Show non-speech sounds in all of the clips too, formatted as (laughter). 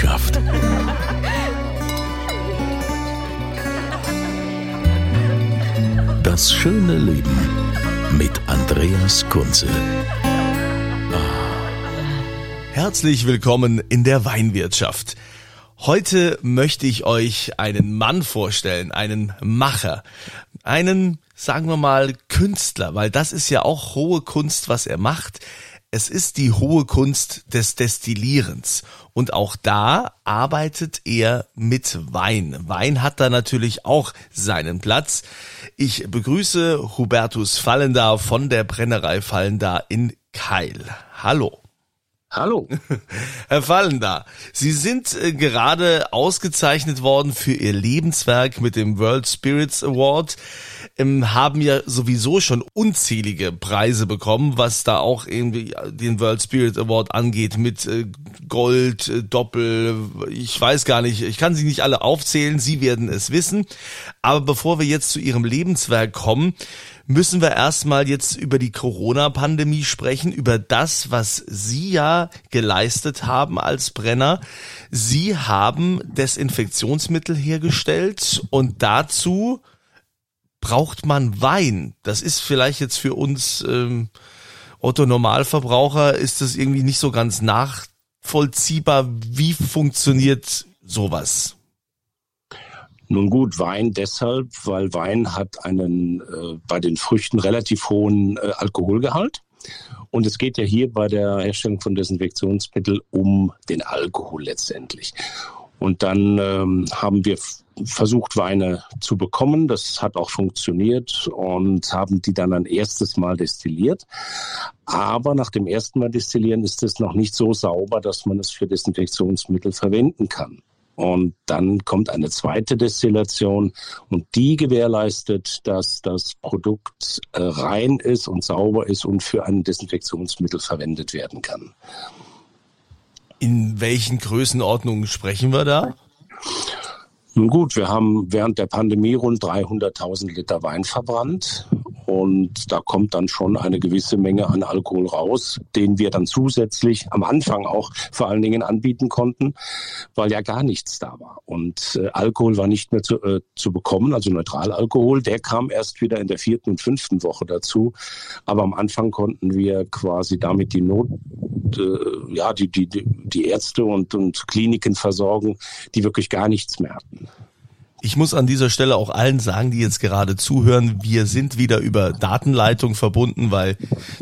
Weinwirtschaft. Das schöne Leben mit Andreas Kunze. Herzlich willkommen in der Weinwirtschaft. Heute möchte ich euch einen Mann vorstellen, einen Macher, einen, sagen wir mal, Künstler, weil das ist ja auch hohe Kunst, was er macht. Es ist die hohe Kunst des Destillierens. Und auch da arbeitet er mit Wein. Wein hat da natürlich auch seinen Platz. Ich begrüße Hubertus Fallender von der Brennerei Fallender in Keil. Hallo. Hallo. (laughs) Herr Fallender, Sie sind äh, gerade ausgezeichnet worden für Ihr Lebenswerk mit dem World Spirits Award, ähm, haben ja sowieso schon unzählige Preise bekommen, was da auch irgendwie den World Spirit Award angeht mit äh, Gold, äh, Doppel, ich weiß gar nicht, ich kann sie nicht alle aufzählen, Sie werden es wissen. Aber bevor wir jetzt zu Ihrem Lebenswerk kommen, müssen wir erstmal jetzt über die Corona-Pandemie sprechen, über das, was Sie ja geleistet haben als Brenner. Sie haben Desinfektionsmittel hergestellt und dazu braucht man Wein. Das ist vielleicht jetzt für uns ähm, Otto Normalverbraucher ist das irgendwie nicht so ganz nachvollziehbar. Wie funktioniert sowas? Nun gut, Wein deshalb, weil Wein hat einen äh, bei den Früchten relativ hohen äh, Alkoholgehalt. Und es geht ja hier bei der Herstellung von Desinfektionsmitteln um den Alkohol letztendlich. Und dann ähm, haben wir versucht, Weine zu bekommen. Das hat auch funktioniert und haben die dann ein erstes Mal destilliert. Aber nach dem ersten Mal destillieren ist es noch nicht so sauber, dass man es für Desinfektionsmittel verwenden kann. Und dann kommt eine zweite Destillation und die gewährleistet, dass das Produkt äh, rein ist und sauber ist und für ein Desinfektionsmittel verwendet werden kann. In welchen Größenordnungen sprechen wir da? Nun gut, wir haben während der Pandemie rund 300.000 Liter Wein verbrannt und da kommt dann schon eine gewisse Menge an Alkohol raus, den wir dann zusätzlich am Anfang auch vor allen Dingen anbieten konnten, weil ja gar nichts da war. Und äh, Alkohol war nicht mehr zu, äh, zu bekommen, also Neutralalkohol. Der kam erst wieder in der vierten und fünften Woche dazu. Aber am Anfang konnten wir quasi damit die Not, äh, ja, die, die, die Ärzte und, und Kliniken versorgen, die wirklich gar nichts mehr hatten. Ich muss an dieser Stelle auch allen sagen, die jetzt gerade zuhören, wir sind wieder über Datenleitung verbunden, weil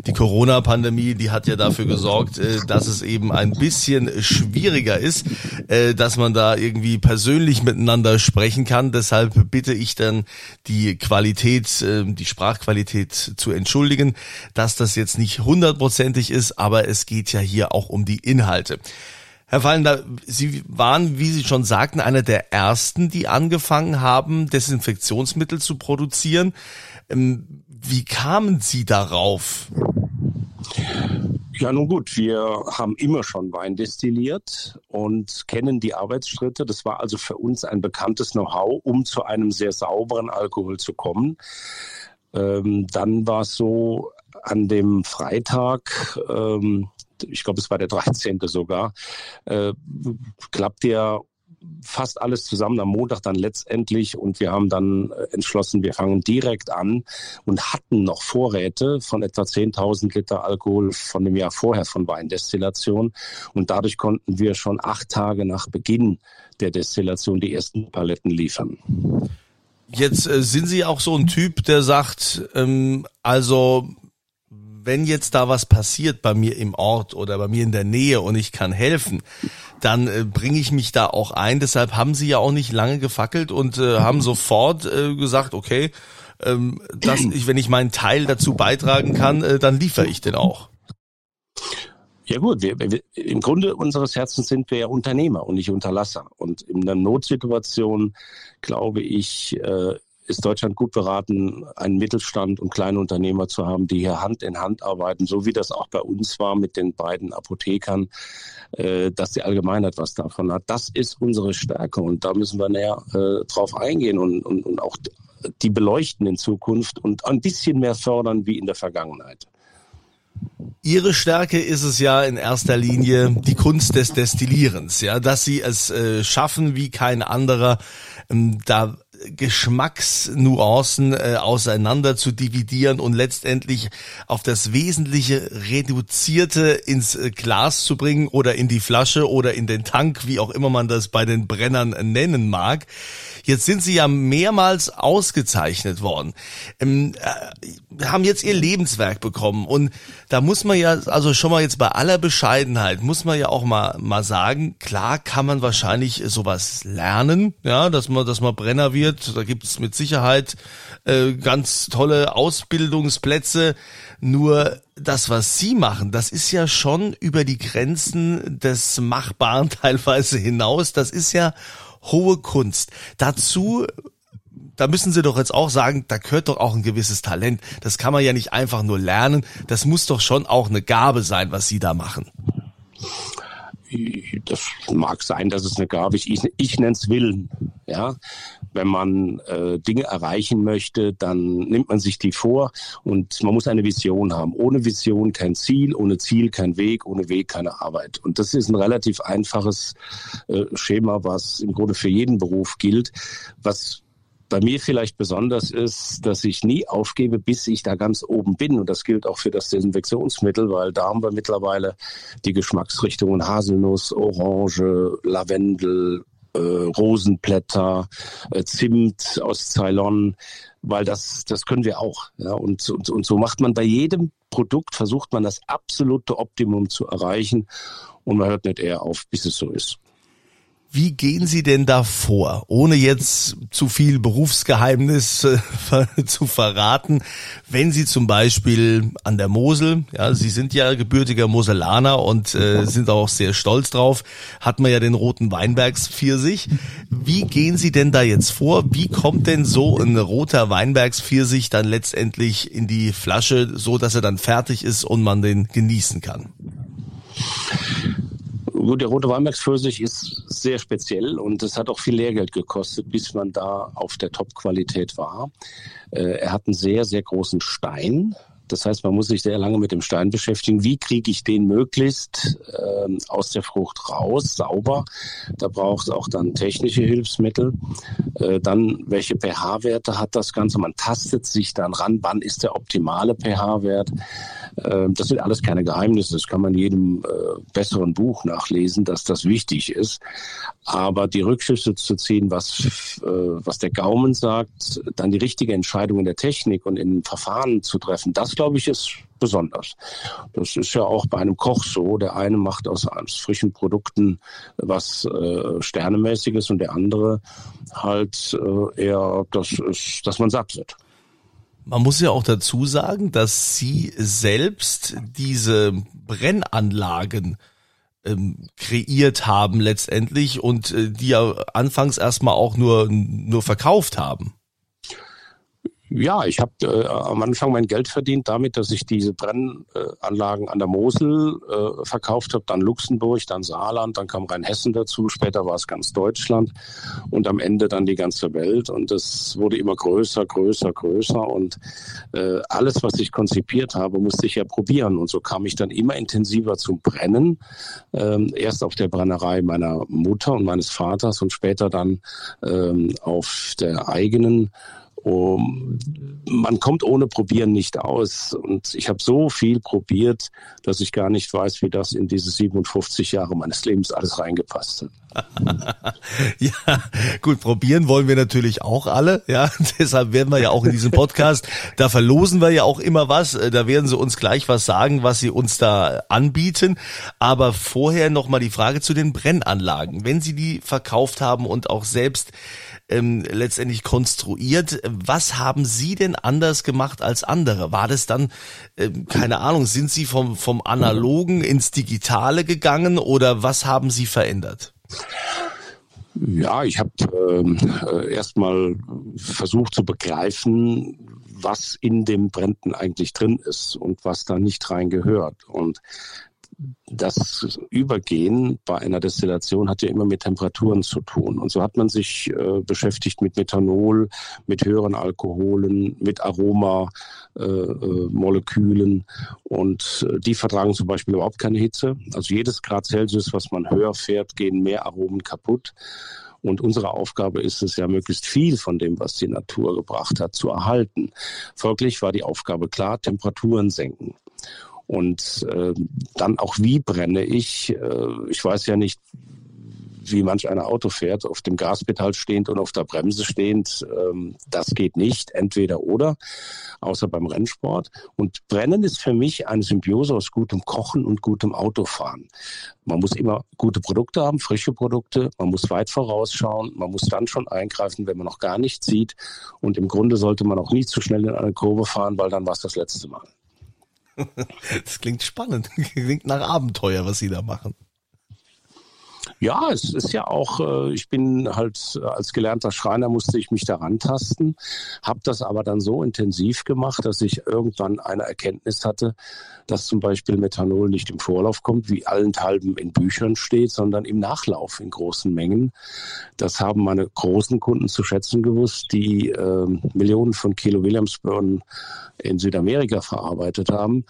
die Corona-Pandemie, die hat ja dafür gesorgt, äh, dass es eben ein bisschen schwieriger ist, äh, dass man da irgendwie persönlich miteinander sprechen kann. Deshalb bitte ich dann die Qualität, äh, die Sprachqualität zu entschuldigen, dass das jetzt nicht hundertprozentig ist, aber es geht ja hier auch um die Inhalte. Herr Fallender, Sie waren, wie Sie schon sagten, einer der ersten, die angefangen haben, Desinfektionsmittel zu produzieren. Ähm, wie kamen Sie darauf? Ja, nun gut, wir haben immer schon Wein destilliert und kennen die Arbeitsschritte. Das war also für uns ein bekanntes Know-how, um zu einem sehr sauberen Alkohol zu kommen. Ähm, dann war es so, an dem Freitag, ähm, ich glaube, es war der 13. sogar, äh, klappt ja fast alles zusammen am Montag dann letztendlich und wir haben dann äh, entschlossen, wir fangen direkt an und hatten noch Vorräte von etwa 10.000 Liter Alkohol von dem Jahr vorher von Weindestillation und dadurch konnten wir schon acht Tage nach Beginn der Destillation die ersten Paletten liefern. Jetzt äh, sind Sie auch so ein Typ, der sagt, ähm, also wenn jetzt da was passiert bei mir im Ort oder bei mir in der Nähe und ich kann helfen, dann äh, bringe ich mich da auch ein. Deshalb haben sie ja auch nicht lange gefackelt und äh, haben sofort äh, gesagt, okay, ähm, dass ich, wenn ich meinen Teil dazu beitragen kann, äh, dann liefere ich den auch. Ja gut, wir, wir, im Grunde unseres Herzens sind wir ja Unternehmer und nicht Unterlasser. Und in einer Notsituation, glaube ich, äh, ist Deutschland gut beraten, einen Mittelstand und kleine Unternehmer zu haben, die hier Hand in Hand arbeiten, so wie das auch bei uns war mit den beiden Apothekern, äh, dass die Allgemeinheit was davon hat. Das ist unsere Stärke und da müssen wir näher äh, drauf eingehen und, und, und auch die beleuchten in Zukunft und ein bisschen mehr fördern wie in der Vergangenheit. Ihre Stärke ist es ja in erster Linie die Kunst des Destillierens, ja, dass Sie es äh, schaffen wie kein anderer, ähm, da Geschmacksnuancen äh, auseinander zu dividieren und letztendlich auf das Wesentliche reduzierte ins äh, Glas zu bringen oder in die Flasche oder in den Tank, wie auch immer man das bei den Brennern nennen mag. Jetzt sind sie ja mehrmals ausgezeichnet worden, ähm, äh, haben jetzt ihr Lebenswerk bekommen. Und da muss man ja, also schon mal jetzt bei aller Bescheidenheit, muss man ja auch mal, mal sagen, klar kann man wahrscheinlich sowas lernen, ja, dass man, dass man Brenner wird, da gibt es mit Sicherheit äh, ganz tolle Ausbildungsplätze, nur das, was Sie machen, das ist ja schon über die Grenzen des Machbaren (laughs) teilweise hinaus. Das ist ja hohe Kunst. Dazu da müssen Sie doch jetzt auch sagen, da gehört doch auch ein gewisses Talent. Das kann man ja nicht einfach nur lernen. Das muss doch schon auch eine Gabe sein, was Sie da machen. Das mag sein, dass es eine Gabe ist. Ich, ich nenne es Willen. Ja, wenn man äh, Dinge erreichen möchte, dann nimmt man sich die vor und man muss eine Vision haben. Ohne Vision kein Ziel, ohne Ziel kein Weg, ohne Weg keine Arbeit. Und das ist ein relativ einfaches äh, Schema, was im Grunde für jeden Beruf gilt. Was bei mir vielleicht besonders ist, dass ich nie aufgebe, bis ich da ganz oben bin. Und das gilt auch für das Desinfektionsmittel, weil da haben wir mittlerweile die Geschmacksrichtungen Haselnuss, Orange, Lavendel, äh, Rosenblätter, äh, Zimt aus Ceylon, weil das, das können wir auch. Ja, und, und, und so macht man bei jedem Produkt, versucht man das absolute Optimum zu erreichen und man hört nicht eher auf, bis es so ist. Wie gehen Sie denn da vor, ohne jetzt zu viel Berufsgeheimnis äh, zu verraten, wenn Sie zum Beispiel an der Mosel, ja, Sie sind ja gebürtiger Moselaner und äh, sind auch sehr stolz drauf, hat man ja den roten Weinbergspfirsich. Wie gehen Sie denn da jetzt vor? Wie kommt denn so ein roter Weinbergspfirsich dann letztendlich in die Flasche, so dass er dann fertig ist und man den genießen kann? Gut, der rote Weinbergspfirsich ist sehr speziell und es hat auch viel Lehrgeld gekostet, bis man da auf der Top-Qualität war. Äh, er hat einen sehr, sehr großen Stein. Das heißt, man muss sich sehr lange mit dem Stein beschäftigen. Wie kriege ich den möglichst äh, aus der Frucht raus, sauber? Da braucht es auch dann technische Hilfsmittel. Äh, dann, welche pH-Werte hat das Ganze? Man tastet sich dann ran, wann ist der optimale pH-Wert? Ähm, das sind alles keine Geheimnisse. Das kann man jedem äh, besseren Buch nachlesen, dass das wichtig ist. Aber die Rückschlüsse zu ziehen, was, äh, was der Gaumen sagt, dann die richtige Entscheidung in der Technik und in Verfahren zu treffen, das glaube ich ist besonders. Das ist ja auch bei einem Koch so. Der eine macht aus, frischen Produkten was äh, Sternemäßiges und der andere halt äh, eher, das ist, dass man satt wird. Man muss ja auch dazu sagen, dass Sie selbst diese Brennanlagen ähm, kreiert haben letztendlich und äh, die ja anfangs erstmal auch nur, nur verkauft haben. Ja, ich habe äh, am Anfang mein Geld verdient damit, dass ich diese Brennanlagen an der Mosel äh, verkauft habe, dann Luxemburg, dann Saarland, dann kam Rheinhessen dazu, später war es ganz Deutschland und am Ende dann die ganze Welt und es wurde immer größer, größer, größer und äh, alles, was ich konzipiert habe, musste ich ja probieren und so kam ich dann immer intensiver zum Brennen, ähm, erst auf der Brennerei meiner Mutter und meines Vaters und später dann ähm, auf der eigenen um, man kommt ohne Probieren nicht aus. Und ich habe so viel probiert, dass ich gar nicht weiß, wie das in diese 57 Jahre meines Lebens alles reingepasst hat. (laughs) ja, gut, probieren wollen wir natürlich auch alle. Ja, (laughs) deshalb werden wir ja auch in diesem Podcast, da verlosen wir ja auch immer was. Da werden sie uns gleich was sagen, was sie uns da anbieten. Aber vorher nochmal die Frage zu den Brennanlagen. Wenn Sie die verkauft haben und auch selbst ähm, letztendlich konstruiert. Was haben Sie denn anders gemacht als andere? War das dann, ähm, keine Ahnung, sind Sie vom, vom Analogen ins Digitale gegangen oder was haben Sie verändert? Ja, ich habe ähm, äh, erstmal versucht zu begreifen, was in dem Bränden eigentlich drin ist und was da nicht rein gehört. Und das Übergehen bei einer Destillation hat ja immer mit Temperaturen zu tun. Und so hat man sich äh, beschäftigt mit Methanol, mit höheren Alkoholen, mit Aromamolekülen. Äh, und äh, die vertragen zum Beispiel überhaupt keine Hitze. Also jedes Grad Celsius, was man höher fährt, gehen mehr Aromen kaputt. Und unsere Aufgabe ist es ja, möglichst viel von dem, was die Natur gebracht hat, zu erhalten. Folglich war die Aufgabe klar, Temperaturen senken. Und äh, dann auch, wie brenne ich? Äh, ich weiß ja nicht, wie manch einer Auto fährt, auf dem Gaspedal stehend und auf der Bremse stehend. Ähm, das geht nicht, entweder oder, außer beim Rennsport. Und Brennen ist für mich eine Symbiose aus gutem Kochen und gutem Autofahren. Man muss immer gute Produkte haben, frische Produkte. Man muss weit vorausschauen. Man muss dann schon eingreifen, wenn man noch gar nichts sieht. Und im Grunde sollte man auch nie zu schnell in eine Kurve fahren, weil dann war es das letzte Mal. Das klingt spannend. (laughs) Klingt nach Abenteuer, was Sie da machen. Ja, es ist ja auch, äh, ich bin halt äh, als gelernter Schreiner musste ich mich daran tasten, habe das aber dann so intensiv gemacht, dass ich irgendwann eine Erkenntnis hatte, dass zum Beispiel Methanol nicht im Vorlauf kommt, wie allenthalben in Büchern steht, sondern im Nachlauf in großen Mengen. Das haben meine großen Kunden zu schätzen gewusst, die äh, Millionen von Kilo Williamsburn in Südamerika verarbeitet haben.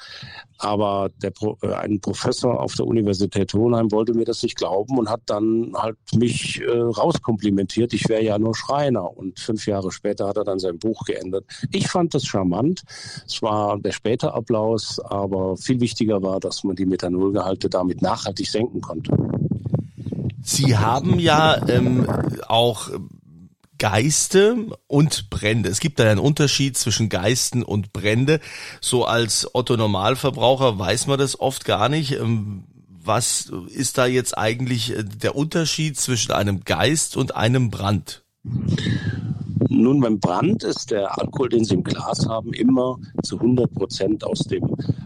Aber der, äh, ein Professor auf der Universität Hohenheim wollte mir das nicht glauben und hat dann halt mich äh, rauskomplimentiert. Ich wäre ja nur Schreiner. Und fünf Jahre später hat er dann sein Buch geändert. Ich fand das charmant. Es war der späte Applaus, aber viel wichtiger war, dass man die Methanolgehalte damit nachhaltig senken konnte. Sie haben ja ähm, auch Geiste und Brände. Es gibt da einen Unterschied zwischen Geisten und Brände. So als Otto Normalverbraucher weiß man das oft gar nicht. Ähm, was ist da jetzt eigentlich äh, der Unterschied zwischen einem Geist und einem Brand? Nun, beim Brand ist der Alkohol, den Sie im Glas haben, immer zu 100 Prozent aus dem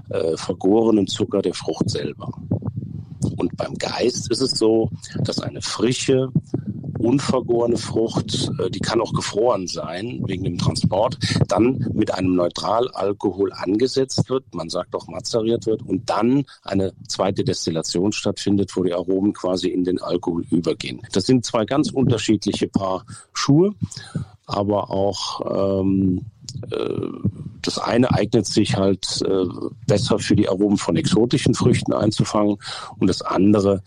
äh, vergorenen Zucker der Frucht selber. Und beim Geist ist es so, dass eine frische, unvergorene Frucht, äh, die kann auch gefroren sein wegen dem Transport, dann mit einem Neutralalkohol angesetzt wird, man sagt auch mazeriert wird und dann eine zweite Destillation stattfindet, wo die Aromen quasi in den Alkohol übergehen. Das sind zwei ganz unterschiedliche Paar Schuhe, aber auch ähm, äh, das eine eignet sich halt äh, besser für die Aromen von exotischen Früchten einzufangen und das andere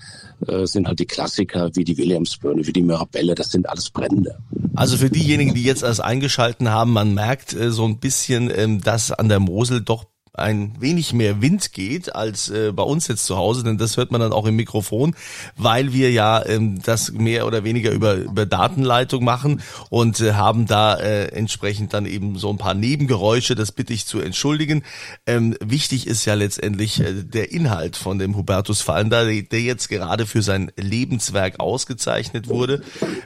äh, sind halt die Klassiker wie die Williamsbirne, wie die Mirabelle, das sind alles Brände. Also für diejenigen, die jetzt erst eingeschalten haben, man merkt so ein bisschen, ähm, dass an der Mosel doch ein wenig mehr Wind geht als äh, bei uns jetzt zu Hause, denn das hört man dann auch im Mikrofon, weil wir ja ähm, das mehr oder weniger über, über Datenleitung machen und äh, haben da äh, entsprechend dann eben so ein paar Nebengeräusche, das bitte ich zu entschuldigen. Ähm, wichtig ist ja letztendlich äh, der Inhalt von dem Hubertus Fallender, der jetzt gerade für sein Lebenswerk ausgezeichnet wurde.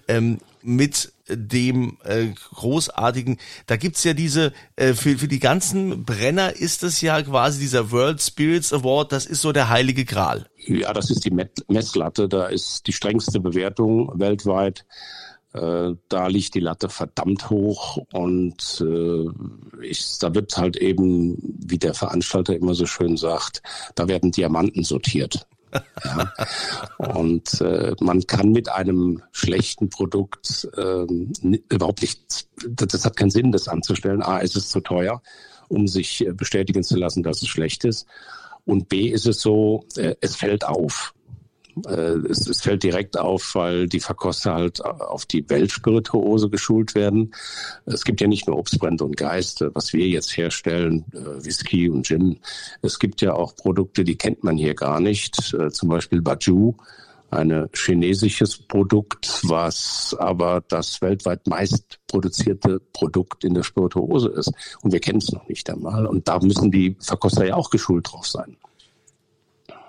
Ähm, mit dem äh, großartigen, da gibt's ja diese, äh, für, für die ganzen Brenner ist es ja quasi dieser World Spirits Award, das ist so der heilige Gral. Ja, das ist die Messlatte, da ist die strengste Bewertung weltweit. Äh, da liegt die Latte verdammt hoch und äh, ich, da wird halt eben, wie der Veranstalter immer so schön sagt, da werden Diamanten sortiert. Ja. Und äh, man kann mit einem schlechten Produkt ähm, überhaupt nicht, das, das hat keinen Sinn, das anzustellen. A, ist es zu teuer, um sich äh, bestätigen zu lassen, dass es schlecht ist. Und B ist es so, äh, es fällt auf. Äh, es, es, fällt direkt auf, weil die Verkoster halt auf die Weltspirituose geschult werden. Es gibt ja nicht nur Obstbrände und Geist, was wir jetzt herstellen, äh, Whisky und Gin. Es gibt ja auch Produkte, die kennt man hier gar nicht, äh, zum Beispiel Baju, ein chinesisches Produkt, was aber das weltweit meist produzierte Produkt in der Spirituose ist. Und wir kennen es noch nicht einmal. Und da müssen die Verkoster ja auch geschult drauf sein.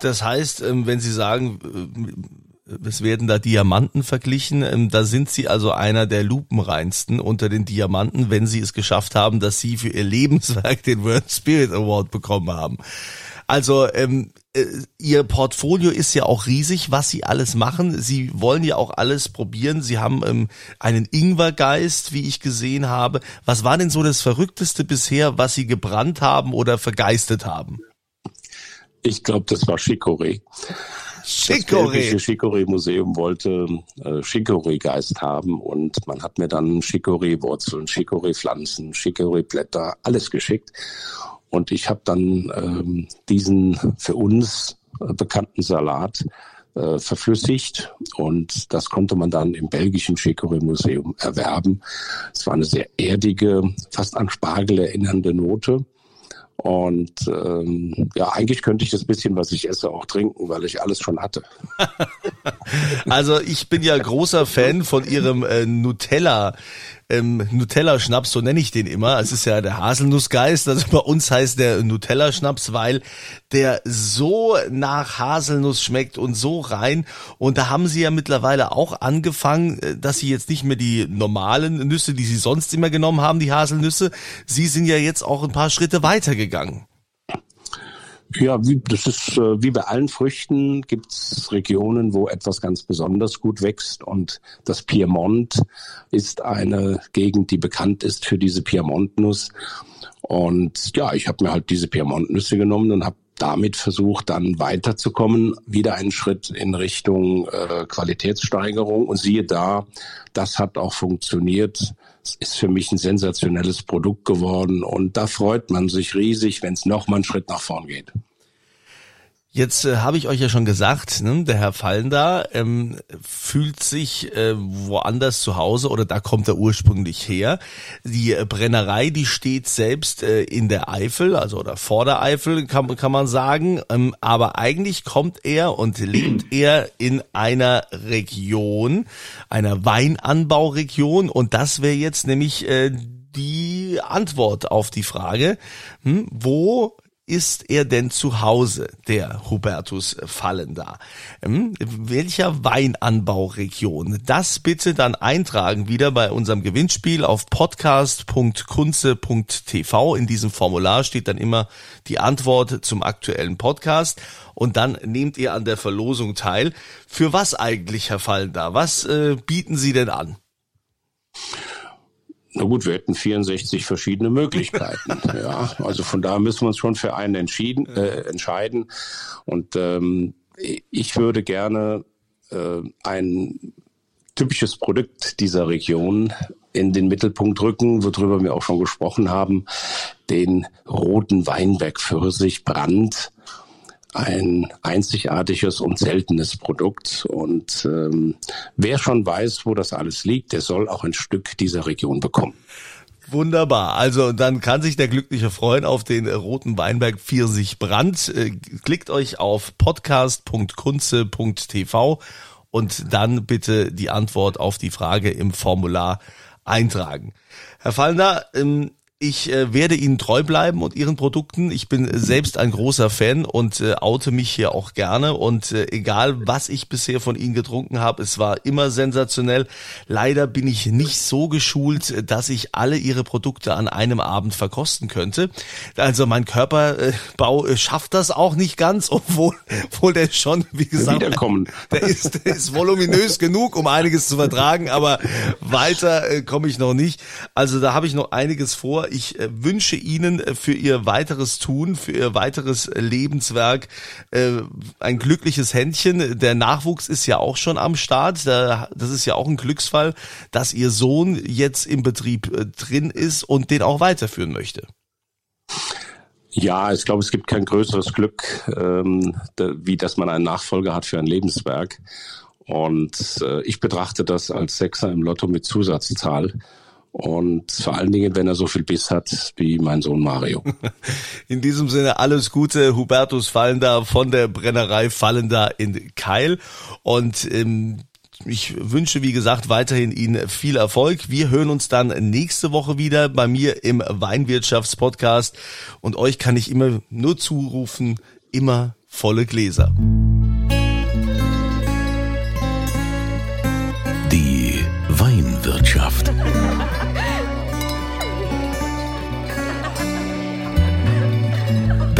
Das heißt, ähm, wenn Sie sagen, es werden da Diamanten verglichen. Ähm, da sind sie also einer der lupenreinsten unter den Diamanten, wenn sie es geschafft haben, dass sie für ihr Lebenswerk den World Spirit Award bekommen haben. Also ähm, äh, ihr Portfolio ist ja auch riesig, was sie alles machen. Sie wollen ja auch alles probieren. Sie haben ähm, einen Ingwergeist, wie ich gesehen habe. Was war denn so das Verrückteste bisher, was sie gebrannt haben oder vergeistet haben? Ich glaube, das war Chicorée. Chicorée. Das Chicorée-Museum wollte äh, Chicorée-Geist haben und man hat mir dann Chicorée-Wurzeln, Chicorée-Pflanzen, Chicorée-Blätter, alles geschickt. Und ich habe dann ähm, diesen für uns äh, bekannten Salat äh, verflüssigt und das konnte man dann im belgischen Chicorée Museum erwerben. Es war eine sehr erdige, fast an Spargel erinnernde Note. Und ähm, ja, eigentlich könnte ich das bisschen, was ich esse, auch trinken, weil ich alles schon hatte. (laughs) also ich bin ja großer Fan von ihrem äh, Nutella ähm, Nutella-Schnaps, so nenne ich den immer. Es ist ja der Haselnussgeist. Also bei uns heißt der Nutella-Schnaps, weil der so nach Haselnuss schmeckt und so rein. Und da haben sie ja mittlerweile auch angefangen, äh, dass sie jetzt nicht mehr die normalen Nüsse, die sie sonst immer genommen haben, die Haselnüsse, sie sind ja jetzt auch ein paar Schritte weitergegangen. Ja, wie, das ist äh, wie bei allen Früchten gibt es Regionen, wo etwas ganz besonders gut wächst und das Piemont ist eine Gegend, die bekannt ist für diese Piemontnuss. Und ja, ich habe mir halt diese Piemontnüsse genommen und habe damit versucht, dann weiterzukommen, wieder einen Schritt in Richtung äh, Qualitätssteigerung. Und siehe da, das hat auch funktioniert. Es ist für mich ein sensationelles Produkt geworden und da freut man sich riesig, wenn es noch mal einen Schritt nach vorn geht. Jetzt äh, habe ich euch ja schon gesagt, ne, der Herr Fallender ähm, fühlt sich äh, woanders zu Hause oder da kommt er ursprünglich her. Die äh, Brennerei, die steht selbst äh, in der Eifel, also oder vor der Eifel kann, kann man sagen. Ähm, aber eigentlich kommt er und lebt (clears throat) er in einer Region, einer Weinanbauregion und das wäre jetzt nämlich äh, die Antwort auf die Frage, hm, wo ist er denn zu Hause, der Hubertus Fallender? Hm? Welcher Weinanbauregion? Das bitte dann eintragen wieder bei unserem Gewinnspiel auf podcast.kunze.tv. In diesem Formular steht dann immer die Antwort zum aktuellen Podcast und dann nehmt ihr an der Verlosung teil. Für was eigentlich, Herr Fallender? Was äh, bieten Sie denn an? Na gut, wir hätten 64 verschiedene Möglichkeiten. (laughs) ja, also von daher müssen wir uns schon für einen entschieden, äh, entscheiden. Und ähm, ich würde gerne äh, ein typisches Produkt dieser Region in den Mittelpunkt rücken, worüber wir auch schon gesprochen haben, den roten Weinberg Pfirsich Brand ein einzigartiges und seltenes Produkt. Und ähm, wer schon weiß, wo das alles liegt, der soll auch ein Stück dieser Region bekommen. Wunderbar. Also dann kann sich der Glückliche freuen auf den roten Weinberg Pfirsich Brand. Äh, klickt euch auf podcast.kunze.tv und dann bitte die Antwort auf die Frage im Formular eintragen. Herr Fallner, ähm, ich äh, werde Ihnen treu bleiben und Ihren Produkten. Ich bin selbst ein großer Fan und äh, oute mich hier auch gerne. Und äh, egal, was ich bisher von Ihnen getrunken habe, es war immer sensationell. Leider bin ich nicht so geschult, dass ich alle Ihre Produkte an einem Abend verkosten könnte. Also mein Körperbau äh, schafft das auch nicht ganz, (laughs) obwohl, obwohl der schon, wie gesagt, der ist, der ist voluminös genug, um einiges zu vertragen, aber weiter äh, komme ich noch nicht. Also da habe ich noch einiges vor ich äh, wünsche Ihnen äh, für Ihr weiteres Tun, für Ihr weiteres äh, Lebenswerk ein glückliches Händchen. Der Nachwuchs ist ja auch schon am Start. Das ist ja auch ein Glücksfall, dass Ihr Sohn jetzt im Betrieb drin ist und den auch weiterführen möchte. Ja, ich glaube, es gibt kein größeres Glück, ähm, wie dass man einen Nachfolger hat für ein Lebenswerk. Und äh, ich betrachte das als Sechser im Lotto mit Zusatzzahl. Und vor allen Dingen, wenn er so viel Biss hat wie mein Sohn Mario. (laughs) In diesem Sinne alles Gute, Hubertus Fallender von der Brennerei Fallender in Keil. Und ähm, ich wünsche, wie gesagt, weiterhin Ihnen viel Erfolg. Wir hören uns dann nächste Woche wieder bei mir im Weinwirtschaftspodcast. Und euch kann ich immer nur zurufen, immer volle Gläser.